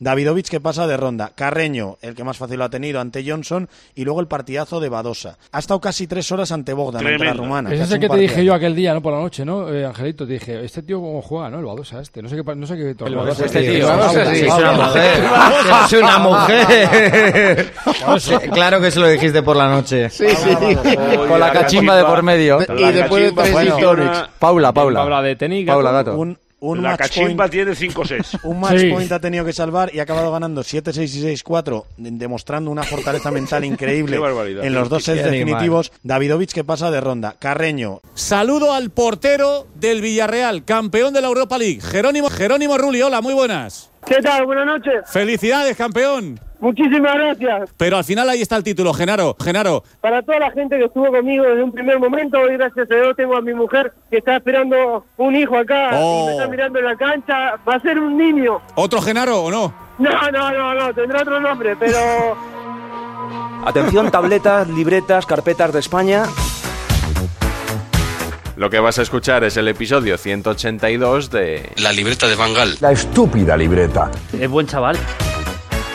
Davidovich que pasa de ronda, Carreño, el que más fácil lo ha tenido ante Johnson, y luego el partidazo de Badosa. Ha estado casi tres horas ante Bogdan, ante la rumana. Ese es el que te dije yo aquel día, ¿no? Por la noche, ¿no? Eh, Angelito, te dije, este tío cómo juega, ¿no? El Badosa este. No sé qué, no sé qué torneo Badosa es. este tío. Es una mujer. Es una mujer. Claro que se lo dijiste por la noche. Sí, sí. Con la cachimba de por medio. Y después de tres Paula, Paula. Habla de tenis, Paula Gato. Un, la match cachimba point, tiene 5-6. un match Sí. point ha tenido que salvar y ha acabado ganando 7-6 y 6-4, de- demostrando una fortaleza mental increíble en los dos sets definitivos. Davidovich que pasa de ronda, Carreño, Saludo al portero del Villarreal, campeón de la Europa League, Jerónimo, Jerónimo Rulli. Hola, muy buenas. ¿Qué tal? Buenas noches. Felicidades, campeón. Muchísimas gracias. Pero al final ahí está el título, Genaro. Genaro, Para toda la gente que estuvo conmigo desde un primer momento, hoy gracias a Dios tengo a mi mujer que está esperando un hijo acá Oh. me está mirando en la cancha. Va a ser un niño. ¿otro Genaro o no? No, no, no, no, tendrá otro nombre, pero Atención, tabletas, libretas, carpetas de España. Lo que vas a escuchar es el episodio 182 de La libreta de Bangal. La estúpida libreta. Es buen chaval.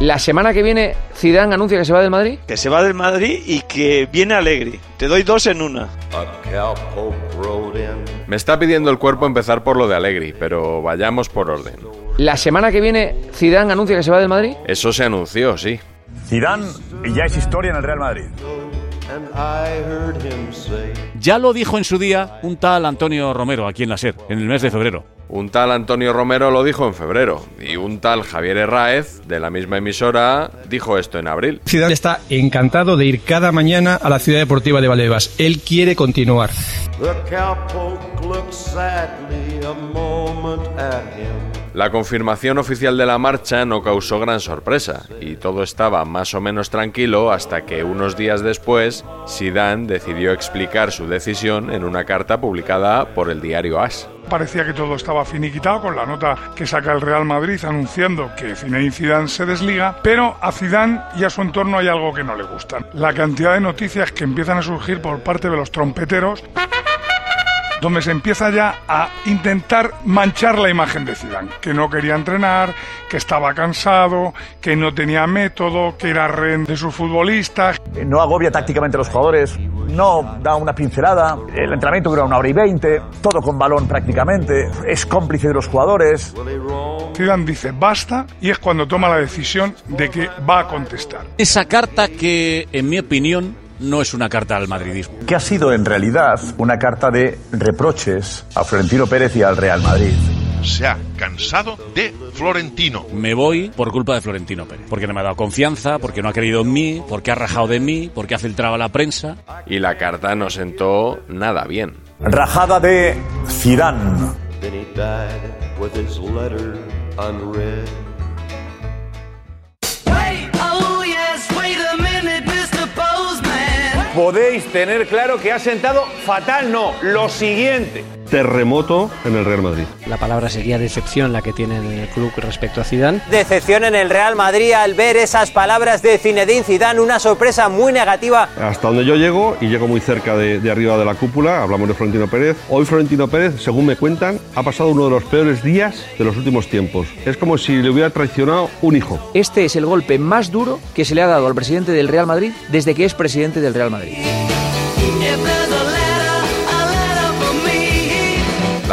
La semana que viene, Zidane anuncia que se va del Madrid. Que se va del Madrid y que viene alegre. Te doy dos en una. Me está pidiendo el cuerpo empezar por lo de Allegri, pero vayamos por orden. La semana que viene, Zidane anuncia que se va del Madrid. Eso se anunció, sí. Zidane ya es historia en el Real Madrid. Ya lo dijo en su día un tal Antonio Romero aquí en la SER, en el mes de febrero. Un tal Antonio Romero lo dijo en febrero y un tal Javier Herráez, de la misma emisora, dijo esto en abril. Zidane está encantado de ir cada mañana a la ciudad deportiva de Valdebebas. Él quiere continuar. La confirmación oficial de la marcha no causó gran sorpresa y todo estaba más o menos tranquilo hasta que unos días después Zidane decidió explicar su decisión en una carta publicada por el diario AS. Parecía que todo estaba finiquitado con la nota que saca el Real Madrid anunciando que Zinedine Zidane se desliga, pero a Zidane y a su entorno hay algo que no le gusta. La cantidad de noticias que empiezan a surgir por parte de los trompeteros donde se empieza ya a intentar manchar la imagen de Zidane, que no quería entrenar, que estaba cansado, que no tenía método, que era rehén de sus futbolistas. No agobia tácticamente a los jugadores, no da una pincelada, el entrenamiento dura una hora y veinte, todo con balón prácticamente, es cómplice de los jugadores. Zidane dice basta y es cuando toma la decisión de que va a contestar. Esa carta que, en mi opinión, no es una carta al madridismo. Que ha sido en realidad una carta de reproches a Florentino Pérez y al Real Madrid. Se ha cansado de Florentino. Me voy por culpa de Florentino Pérez. Porque no me ha dado confianza, porque no ha creído en mí, porque ha rajado de mí, porque ha filtrado a la prensa. Y la carta no sentó nada bien. Rajada de Zidane. Podéis tener claro que ha sentado fatal, no, lo siguiente. Terremoto en el Real Madrid. La palabra sería decepción la que tiene en el club respecto a Zidane. Decepción en el Real Madrid al ver esas palabras de Zinedine Zidane, una sorpresa muy negativa. Hasta donde yo llego, y llego muy cerca de, de arriba de la cúpula, hablamos de Florentino Pérez. Hoy Florentino Pérez, según me cuentan, ha pasado uno de los peores días de los últimos tiempos. Es como si le hubiera traicionado un hijo. Este es el golpe más duro que se le ha dado al presidente del Real Madrid desde que es presidente del Real Madrid.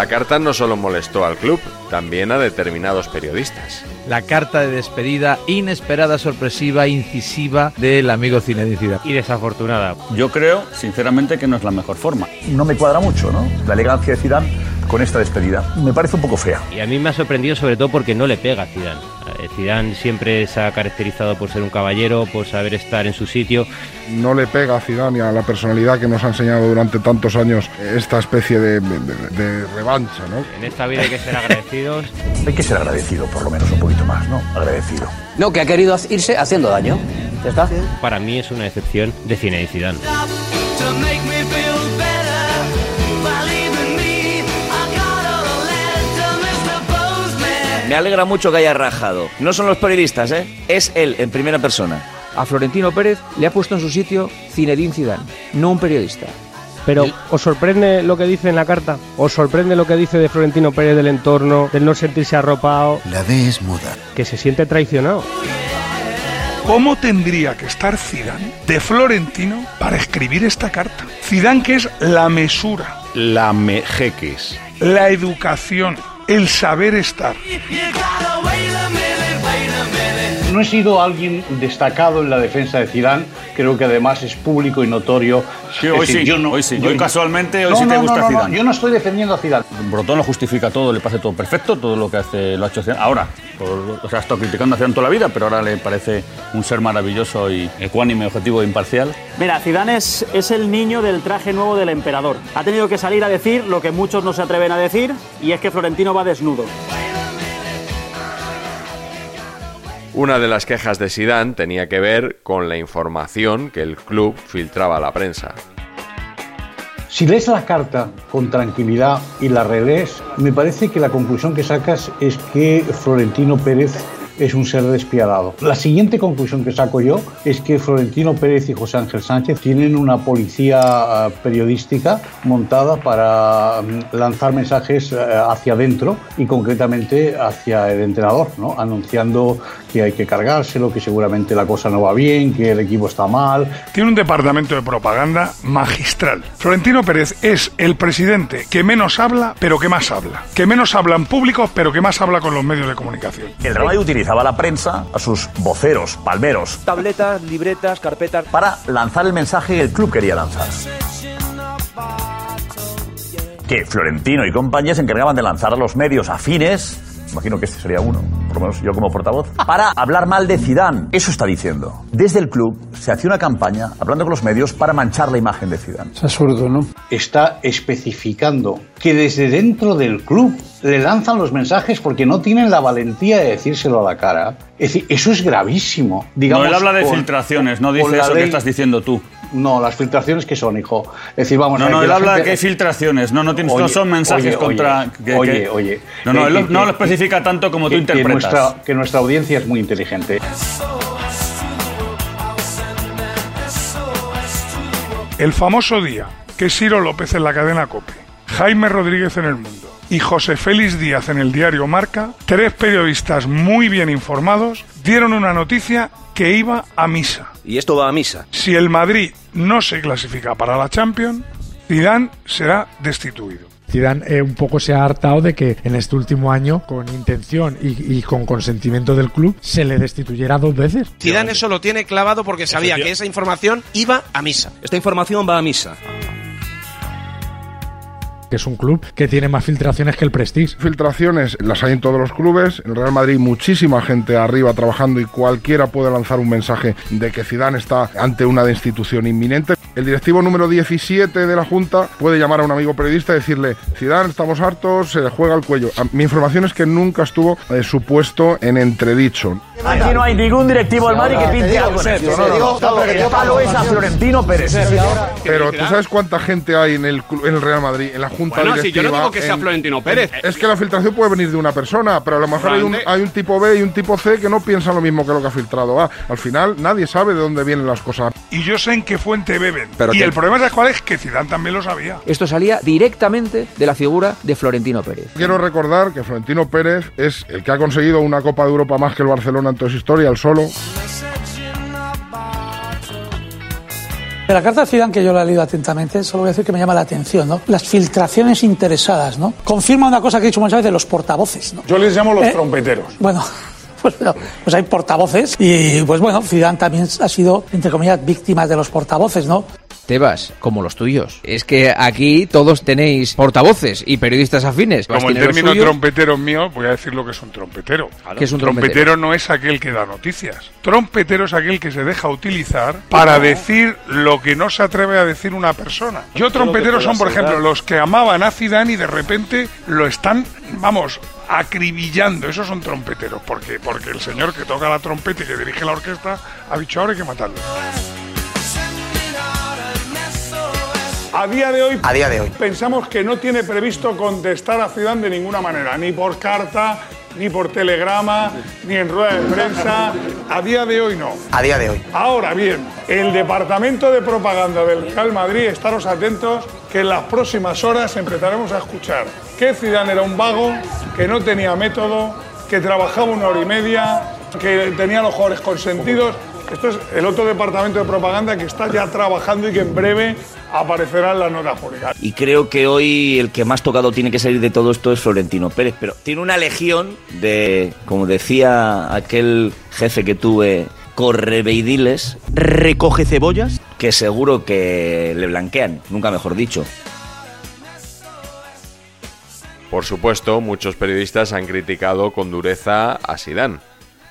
La carta no solo molestó al club, también a determinados periodistas. La carta de despedida inesperada, sorpresiva, incisiva del amigo Zinedine Zidane. Y desafortunada. Yo creo, sinceramente, que no es la mejor forma. No me cuadra mucho, ¿no? La elegancia de Zidane con esta despedida. Me parece un poco fea. Y a mí me ha sorprendido sobre todo porque no le pega a Zidane. Eh, Zidane siempre se ha caracterizado por ser un caballero, por saber estar en su sitio. No le pega a Zidane y a la personalidad que nos ha enseñado durante tantos años esta especie de, de, de revancha, ¿no? En esta vida hay que ser agradecidos. Hay que ser agradecido, por lo menos un poquito más, ¿no? Agradecido. No, que ha querido irse haciendo daño. ¿Ya está? Para mí es una decepción de Zinedine Zidane. Me alegra mucho que haya rajado. No son los periodistas, ¿eh? Es él en primera persona. A Florentino Pérez le ha puesto en su sitio Zinedine Zidane, no un periodista. Pero, ¿os sorprende lo que dice en la carta? ¿Os sorprende lo que dice de Florentino Pérez del entorno, del no sentirse arropado? La D es muda. Que se siente traicionado. ¿Cómo tendría que estar Zidane de Florentino para escribir esta carta? Zidane que es la mesura, La mejeques. la educación, el saber estar. No he sido alguien destacado en la defensa de Zidane, creo que además es público y notorio. Sí, hoy decir, sí, yo no- hoy sí. yo- Hoy casualmente, hoy No, sí te no, gusta no, no, no, Zidane. yo no estoy defendiendo a Zidane. Brotón lo justifica todo, le parece todo perfecto, todo lo que hace lo ha hecho. Ahora, por- o sea, ha estado criticando a Zidane toda la vida, pero ahora le parece un ser maravilloso y ecuánime, objetivo e imparcial. Mira, Zidane es, es el niño del traje nuevo del emperador. Ha tenido que salir a decir lo que muchos no se atreven a decir, y es que Florentino va desnudo. Una de las quejas de Sidán tenía que ver con la información que el club filtraba a la prensa. Si lees la carta con tranquilidad y la relees, me parece que la conclusión que sacas es que Florentino Pérez es un ser despiadado. La siguiente conclusión que saco yo es que Florentino Pérez y José Ángel Sánchez tienen una policía ah, periodística montada para mm, lanzar mensajes eh, hacia adentro y concretamente hacia el entrenador, anunciando que hay que cargárselo, que seguramente la cosa no va bien, que el equipo está mal, Tiene un departamento de propaganda magistral. Florentino Pérez es el presidente que menos habla, pero que más habla. Que menos habla en público, pero que más habla con los medios de comunicación. El Real Madrid utilizaba la prensa, a sus voceros, palmeros, Tabletas, libretas, carpetas. para lanzar el mensaje que el club quería lanzar. Que Florentino y compañía se encargaban de lanzar a los medios afines, imagino que este sería uno, por lo menos yo como portavoz, para hablar mal de Zidane. Eso está diciendo. Desde el club se hacía una campaña hablando con los medios para manchar la imagen de Zidane. Es absurdo, ¿no? Está especificando que desde dentro del club le lanzan los mensajes porque no tienen la valentía de decírselo a la cara. Es decir, eso es gravísimo. Digamos, no, él habla de con- filtraciones, no dice eso que ley- estás diciendo tú. No, las filtraciones que son, hijo. Es decir, vamos No, a ver, no, que él la habla de gente- que hay filtraciones, no, no, tienes, no Oye, son mensajes oye, contra... oye, que- oye, que- oye. No, no, Que- él que- lo- no que- lo especifica tanto como tú que- que interpretas. Nuestra, que nuestra audiencia es muy inteligente. El famoso día que Ciro López en la cadena COPE, Jaime Rodríguez en El Mundo y José Félix Díaz en el diario Marca, tres periodistas muy bien informados, dieron una noticia que iba a misa. Y esto va a misa. Si el Madrid no se clasifica para la Champions, Zidane será destituido. Zidane eh, un poco se ha hartado de que en este último año, con intención y, y con consentimiento del club, se le destituyera dos veces. Zidane eso lo tiene clavado porque sabía que esa información iba a misa. Esta información va a misa. Que es un club que tiene más filtraciones que el Prestige. Filtraciones las hay en todos los clubes. En Real Madrid muchísima gente arriba trabajando y cualquiera puede lanzar un mensaje de que Zidane está ante una destitución inminente. El directivo número 17 de la Junta puede llamar a un amigo periodista y decirle Zidane estamos hartos, se le juega el cuello. Ah, Mi información es que nunca estuvo eh, su puesto en entredicho. Aquí no hay ningún directivo del Madrid que pinte algo. en esto. No, no, no. El palo es a Florentino Pérez. Pero tú sabes cuánta gente hay en el, clu- en el Real Madrid, en la junta Bueno, si yo no directiva, digo que sea en- Florentino Pérez. Es que la filtración puede venir de una persona, pero a lo mejor hay un, Grande. hay un tipo B y un tipo C que no piensan lo mismo que lo que ha filtrado A. Al final nadie sabe de dónde vienen las cosas. Y yo sé en qué fuente beben. Pero y que- el problema es cuál es que Zidane también lo sabía. Esto salía directamente de la figura de Florentino Pérez. Quiero recordar que Florentino Pérez es el que ha conseguido una Copa de Europa más que el Barcelona toda su historia, solo. La carta de Zidane, que yo la he leído atentamente, solo voy a decir que me llama la atención, ¿no? Las filtraciones interesadas, ¿no? Confirma una cosa que he dicho muchas veces, los portavoces, ¿no? Yo les llamo los Eh, trompeteros. Bueno, pues, no, pues hay portavoces y, pues bueno, Zidane también ha sido, entre comillas, víctima de los portavoces, ¿no? Tebas, como los tuyos. Es que aquí todos tenéis portavoces y periodistas afines. Como el término trompetero mío, voy a decir lo que es un trompetero. ¿Qué es un trompetero? no es aquel que da noticias. Trompetero es aquel que se deja utilizar para decir lo que no se atreve a decir una persona. Yo trompeteros son, por ejemplo, los que amaban a Zidane y de repente lo están, vamos, acribillando. Esos son trompeteros. porque Porque el señor que toca la trompeta y que dirige la orquesta ha dicho ahora hay que matarlo. A día de hoy, A día de hoy. pensamos que no tiene previsto contestar a Zidane de ninguna manera, ni por carta, ni por telegrama, ni en rueda de prensa. A día de hoy no. A día de hoy. Ahora bien, el departamento de propaganda del Real Madrid, estaros atentos, que en las próximas horas empezaremos a escuchar que Zidane era un vago, que no tenía método, que trabajaba una hora y media, que tenía los jugadores consentidos. Esto es el otro departamento de propaganda que está ya trabajando y que en breve aparecerá en las notas públicas. Y creo que hoy el que más tocado tiene que salir de todo esto es Florentino Pérez, pero tiene una legión de, como decía aquel jefe que tuve, correveidiles, recoge cebollas, que seguro que le blanquean, nunca mejor dicho. Por supuesto, muchos periodistas han criticado con dureza a Sidán.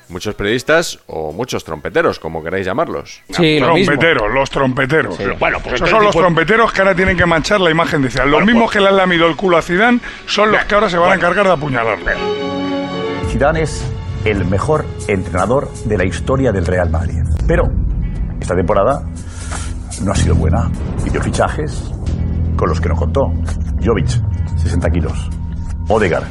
Muchos periodistas o muchos trompeteros, como queráis llamarlos. Sí, lo mismo. Trompeteros, los trompeteros. Sí. Bueno, pues Esos son los trompeteros que ahora tienen que manchar la imagen de Zidane. Los mismos que le han lamido el culo a Zidane son los que ahora se van a encargar de apuñalarle. Zidane es el mejor entrenador de la historia del Real Madrid. Pero esta temporada no ha sido buena. Hizo fichajes con los que no contó. Jovic, 60 kilos. Odegar,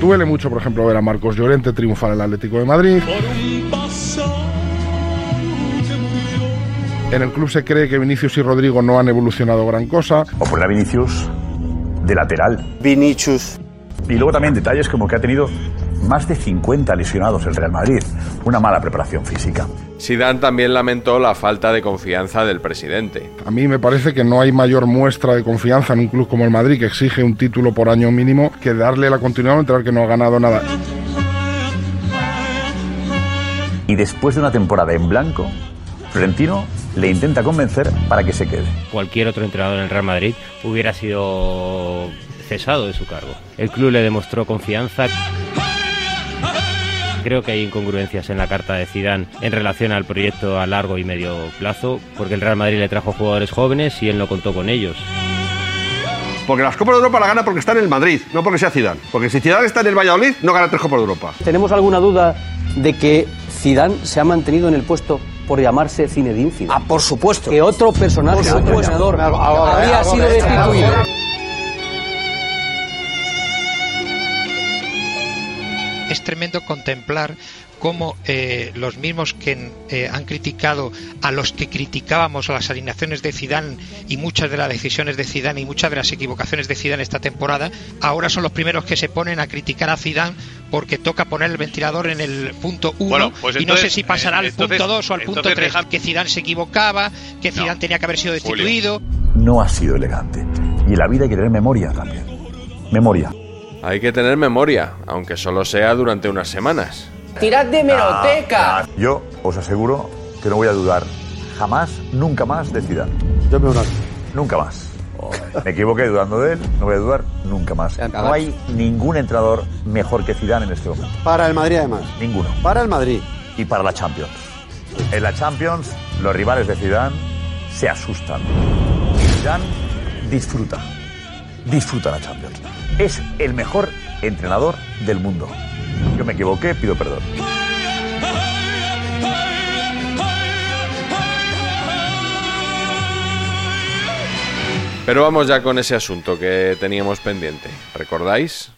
Duele mucho, por ejemplo, ver a Marcos Llorente triunfar en el Atlético de Madrid. En el club se cree que Vinicius y Rodrigo no han evolucionado gran cosa. o poner a Vinicius de lateral. Vinicius. Y luego también detalles como que ha tenido más de 50 lesionados el Real Madrid. Una mala preparación física. Sidán también lamentó la falta de confianza del presidente. A mí me parece que no hay mayor muestra de confianza en un club como el Madrid, que exige un título por año mínimo, que darle la continuidad a un entrenador que no ha ganado nada. Y después de una temporada en blanco, Florentino le intenta convencer para que se quede. Cualquier otro entrenador en el Real Madrid hubiera sido cesado de su cargo. El club le demostró confianza. Creo que hay incongruencias en la carta de Zidane en relación al proyecto a largo y medio plazo, porque el Real Madrid le trajo jugadores jóvenes y él no contó con ellos. Porque las Copas de Europa la gana porque está en el Madrid, no porque sea Zidane. Porque si Zidane está en el Valladolid, no gana tres Copas de Europa. ¿Tenemos alguna duda de que Zidane se ha mantenido en el puesto por llamarse Zinedine Zidane? Ah, por supuesto. Que otro personaje, otro entrenador, habría sido ahora, destituido. Es tremendo contemplar cómo eh, los mismos que eh, han criticado a los que criticábamos las alineaciones de Zidane y muchas de las decisiones de Zidane y muchas de las equivocaciones de Zidane esta temporada, ahora son los primeros que se ponen a criticar a Zidane porque toca poner el ventilador en el punto 1 Bueno, pues y no sé si pasará eh, al entonces- punto 2 o al punto entonces 3, deja- que Zidane se equivocaba, que Zidane tenía que haber sido destituido. No ha sido elegante. Y en la vida hay que tener memoria también. Memoria. Hay que tener memoria, aunque solo sea durante unas semanas. ¡Tirad de Ah, Yo os aseguro que no voy a dudar jamás, nunca más de Zidane. Yo me Nunca más. Me equivoqué dudando de él, no voy a dudar nunca más. No hay ningún entrenador mejor que Zidane en este momento. Para el Madrid, además. Ninguno. Para el Madrid. Y para la Champions. En la Champions, los rivales de Zidane se asustan. Zidane disfruta. disfruta la Champions. Es el mejor entrenador del mundo. Yo me equivoqué, pido perdón. Pero vamos ya con ese asunto que teníamos pendiente. ¿Recordáis?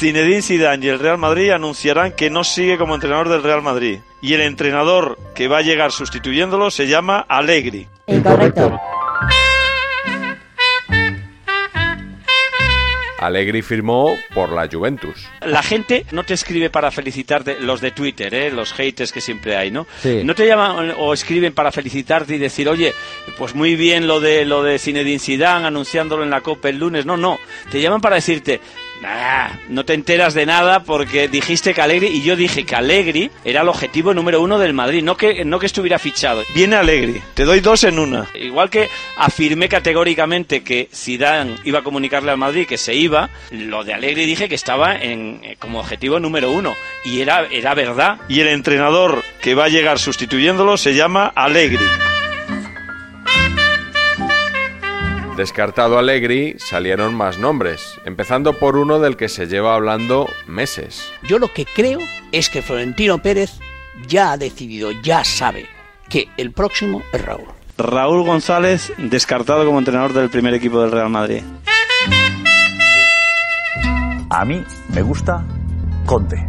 Zinedine Zidane y el Real Madrid anunciarán que no sigue como entrenador del Real Madrid. Y el entrenador que va a llegar sustituyéndolo se llama Allegri. Incorrecto. Allegri firmó por la Juventus. La gente no te escribe para felicitarte, los de Twitter, ¿eh? los haters que siempre hay, ¿no? Sí. No te llaman o escriben para felicitarte y decir, oye, pues muy bien lo de lo de Zinedine Zidane anunciándolo en la Copa el lunes. No, no. Te llaman para decirte, Nah, no te enteras de nada porque dijiste que Allegri y yo dije que Allegri era el objetivo número uno del Madrid, no que, no que estuviera fichado. Viene Allegri, te doy dos en una. Igual que afirmé categóricamente que Zidane iba a comunicarle al Madrid que se iba, lo de Allegri dije que estaba en, eh, como objetivo número uno y era, era verdad. Y el entrenador que va a llegar sustituyéndolo se llama Allegri. Descartado Allegri, salieron más nombres, empezando por uno del que se lleva hablando meses. Yo lo que creo es que Florentino Pérez ya ha decidido, ya sabe que el próximo es Raúl. Raúl González, descartado como entrenador del primer equipo del Real Madrid. A mí me gusta Conte.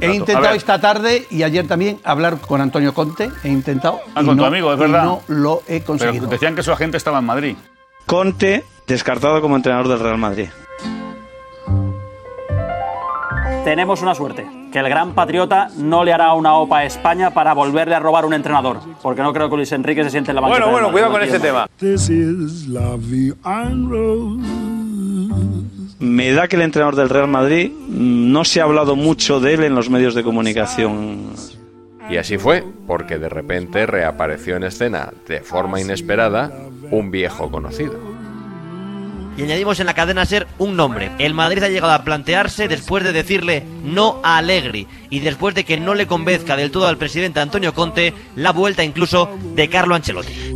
He intentado esta tarde y ayer también hablar con Antonio Conte. He intentado. Ah, y con tu amigo, es y verdad. No lo he Pero conseguido. decían que su agente estaba en Madrid. Conte, descartado como entrenador del Real Madrid. Tenemos una suerte, que el gran patriota no le hará una OPA a España para volverle a robar un entrenador, porque no creo que Luis Enrique se siente en la banqueta. Bueno, bueno, cuidado con entiendo. tema. Me da que el entrenador del Real Madrid no se ha hablado mucho de él en los medios de comunicación. Y así fue, porque de repente reapareció en escena, de forma inesperada, un viejo conocido. Y añadimos en la cadena ser un nombre. El Madrid ha llegado a plantearse después de decirle no a Allegri y después de que no le convenzca del todo al presidente Antonio Conte la vuelta incluso de Carlo Ancelotti.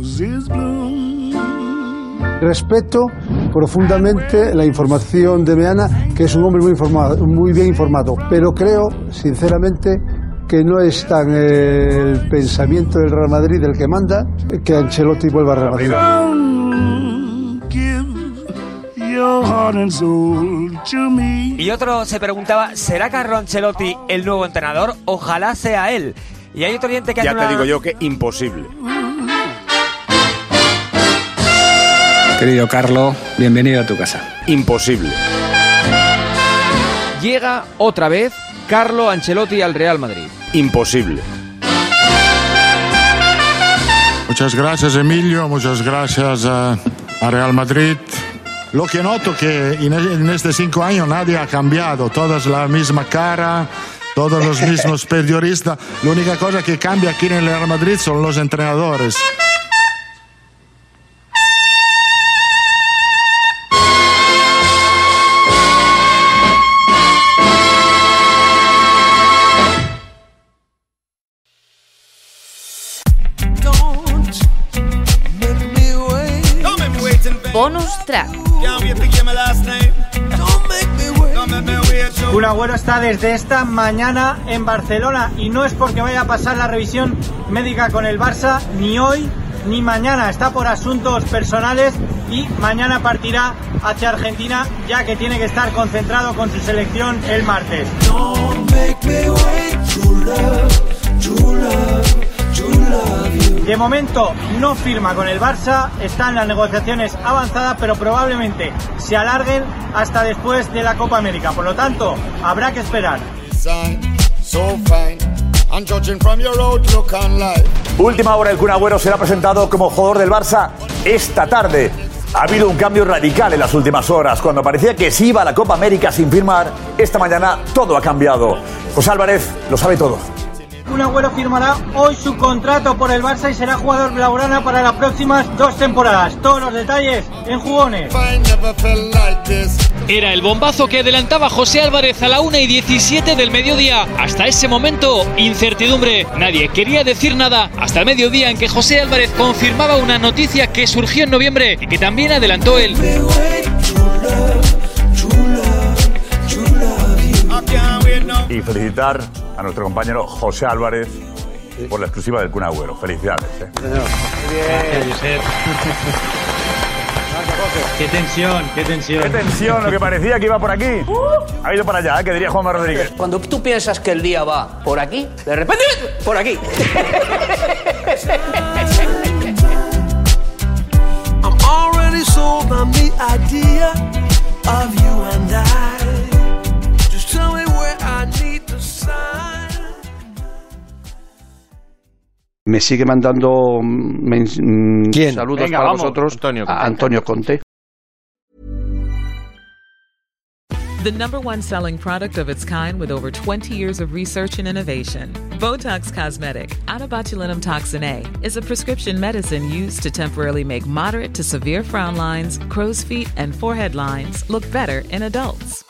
Respeto profundamente la información de Meana, que es un hombre muy, informado, muy bien informado, pero creo, sinceramente, que no es tan el pensamiento del Real Madrid el que manda que Ancelotti vuelva al Real Madrid. Y otro se preguntaba, ¿será Carlo Ancelotti el nuevo entrenador? Ojalá sea él. Y hay otro oyente que hace Ya te una- digo yo que imposible. Querido Carlo, bienvenido a tu casa. Imposible. Llega otra vez Carlo Ancelotti al Real Madrid. Imposible. Muchas gracias Emilio, muchas gracias a, Real Madrid. Lo que noto que en, en estos cinco años nadie ha cambiado, todas la misma cara, todos los mismos periodistas. La única cosa que cambia aquí en el Real Madrid son los entrenadores. Agüero está desde esta mañana en Barcelona y no es porque vaya a pasar la revisión médica con el Barça ni hoy ni mañana. Está por asuntos personales y mañana partirá hacia Argentina ya que tiene que estar concentrado con su selección el martes. Momento no firma con el Barça, están las negociaciones avanzadas, pero probablemente se alarguen hasta después de la Copa América. Por lo tanto, habrá que esperar. Última hora, el Kun Agüero será presentado como jugador del Barça esta tarde. Ha habido un cambio radical en las últimas horas. Cuando parecía que se iba a la Copa América sin firmar, esta mañana todo ha cambiado. José Álvarez lo sabe todo. Un Agüero firmará hoy su contrato por el Barça y será jugador blaugrana para las próximas dos temporadas. Todos los detalles en jugones. Era el bombazo que adelantaba José Álvarez a la 1 y 17 del mediodía. Hasta ese momento, incertidumbre. Nadie quería decir nada hasta el mediodía en que José Álvarez confirmaba una noticia que surgió en noviembre y que también adelantó él. Y felicitar a nuestro compañero José Álvarez por la exclusiva del Kun Agüero. Felicidades. ¿eh? Qué tensión, qué tensión. Qué tensión, lo que parecía que iba por aquí. Ha ido para allá, ¿eh? que diría Juanma Rodríguez. Cuando tú piensas que el día va por aquí, de repente, por aquí. I'm already sold on the idea of you and I. Me sigue mandando mm, mens- mm, saludos Venga, para vamos. vosotros Antonio Conte. a Antonio Conte. The number one selling product of its kind with over 20 years of research and innovation. Botox Cosmetic, out of botulinum toxin A, is a prescription medicine used to temporarily make moderate to severe frown lines, crow's feet, and forehead lines look better in adults.